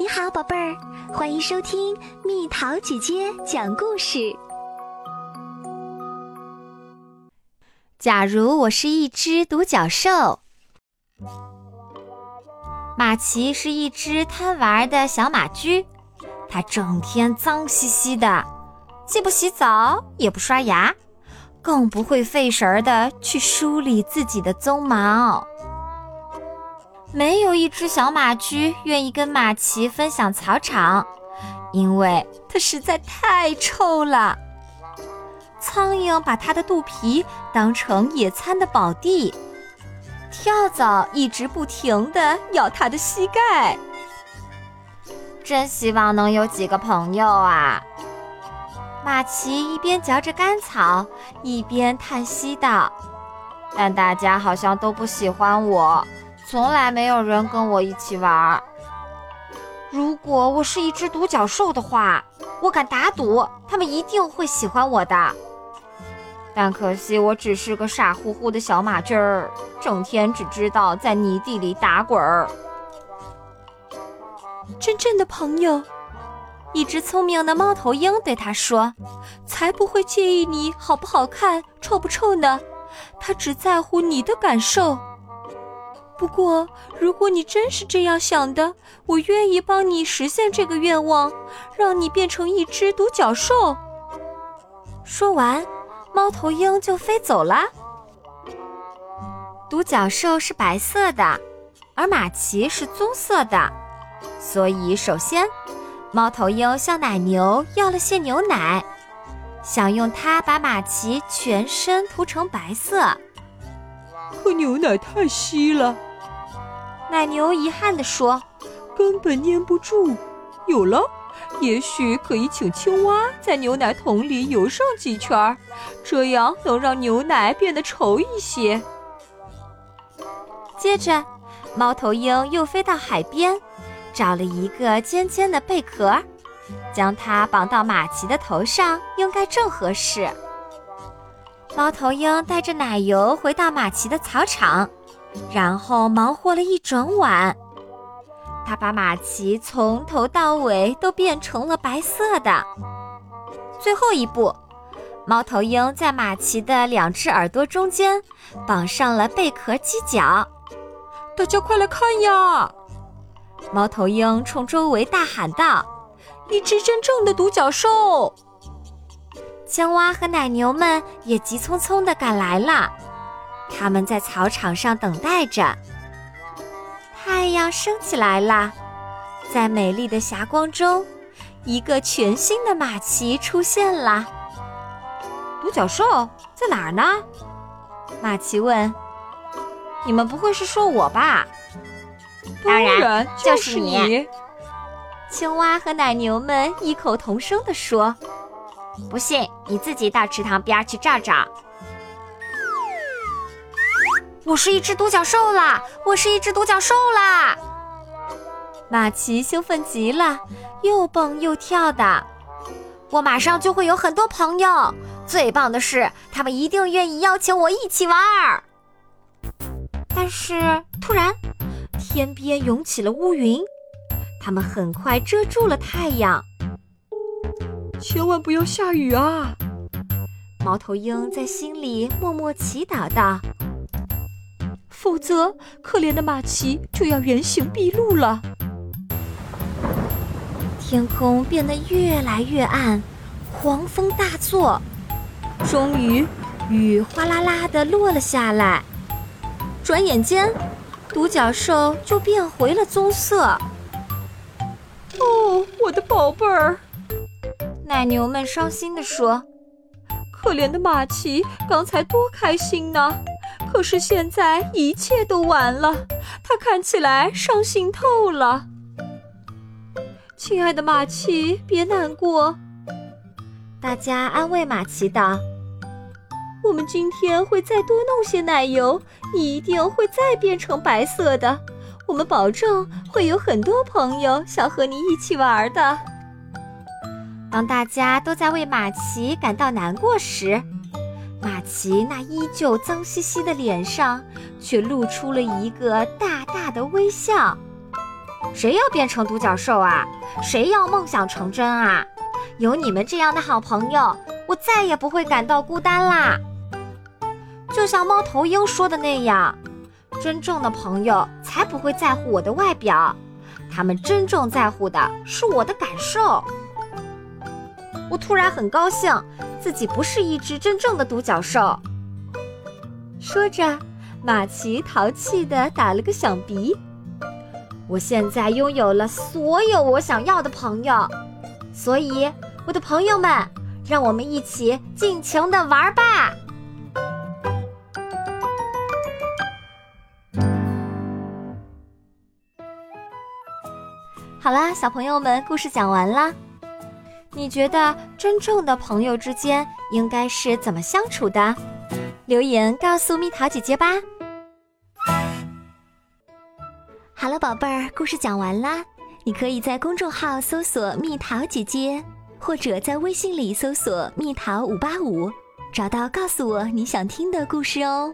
你好，宝贝儿，欢迎收听蜜桃姐姐讲故事。假如我是一只独角兽，马奇是一只贪玩的小马驹，它整天脏兮兮的，既不洗澡，也不刷牙，更不会费神儿的去梳理自己的鬃毛。没有一只小马驹愿意跟马奇分享草场，因为它实在太臭了。苍蝇把它的肚皮当成野餐的宝地，跳蚤一直不停地咬它的膝盖。真希望能有几个朋友啊！马奇一边嚼着干草，一边叹息道：“但大家好像都不喜欢我。”从来没有人跟我一起玩。如果我是一只独角兽的话，我敢打赌，他们一定会喜欢我的。但可惜，我只是个傻乎乎的小马驹儿，整天只知道在泥地里打滚儿。真正的朋友，一只聪明的猫头鹰对他说：“才不会介意你好不好看、臭不臭呢，他只在乎你的感受。”不过，如果你真是这样想的，我愿意帮你实现这个愿望，让你变成一只独角兽。说完，猫头鹰就飞走了。独角兽是白色的，而马奇是棕色的，所以首先，猫头鹰向奶牛要了些牛奶，想用它把马奇全身涂成白色。可牛奶太稀了。奶牛遗憾地说：“根本粘不住。有了，也许可以请青蛙在牛奶桶里游上几圈，这样能让牛奶变得稠一些。”接着，猫头鹰又飞到海边，找了一个尖尖的贝壳，将它绑到马奇的头上，应该正合适。猫头鹰带着奶油回到马奇的草场。然后忙活了一整晚，他把马奇从头到尾都变成了白色的。最后一步，猫头鹰在马奇的两只耳朵中间绑上了贝壳犄角。大家快来看呀！猫头鹰冲周围大喊道：“一只真正的独角兽！”青蛙和奶牛们也急匆匆地赶来了。他们在草场上等待着。太阳升起来了，在美丽的霞光中，一个全新的马奇出现了。独角兽在哪儿呢？马奇问。你们不会是说我吧？当然就是你。青蛙和奶牛们异口同声地说：“不信，你自己到池塘边去照照。”我是一只独角兽啦！我是一只独角兽啦！马奇兴奋极了，又蹦又跳的。我马上就会有很多朋友，最棒的是，他们一定愿意邀请我一起玩儿。但是突然，天边涌起了乌云，它们很快遮住了太阳。千万不要下雨啊！猫头鹰在心里默默祈祷道。否则，可怜的马奇就要原形毕露了。天空变得越来越暗，狂风大作，终于，雨哗啦啦地落了下来。转眼间，独角兽就变回了棕色。哦，我的宝贝儿！奶牛们伤心地说：“可怜的马奇，刚才多开心呢！”可是现在一切都完了，他看起来伤心透了。亲爱的马奇，别难过。大家安慰马奇道：“我们今天会再多弄些奶油，你一定会再变成白色的。我们保证会有很多朋友想和你一起玩的。”当大家都在为马奇感到难过时，马奇那依旧脏兮兮的脸上，却露出了一个大大的微笑。谁要变成独角兽啊？谁要梦想成真啊？有你们这样的好朋友，我再也不会感到孤单啦。就像猫头鹰说的那样，真正的朋友才不会在乎我的外表，他们真正在乎的是我的感受。我突然很高兴，自己不是一只真正的独角兽。说着，马奇淘气的打了个响鼻。我现在拥有了所有我想要的朋友，所以我的朋友们，让我们一起尽情的玩吧！好啦，小朋友们，故事讲完啦。你觉得真正的朋友之间应该是怎么相处的？留言告诉蜜桃姐姐吧。好了，宝贝儿，故事讲完啦。你可以在公众号搜索“蜜桃姐姐”，或者在微信里搜索“蜜桃五八五”，找到告诉我你想听的故事哦。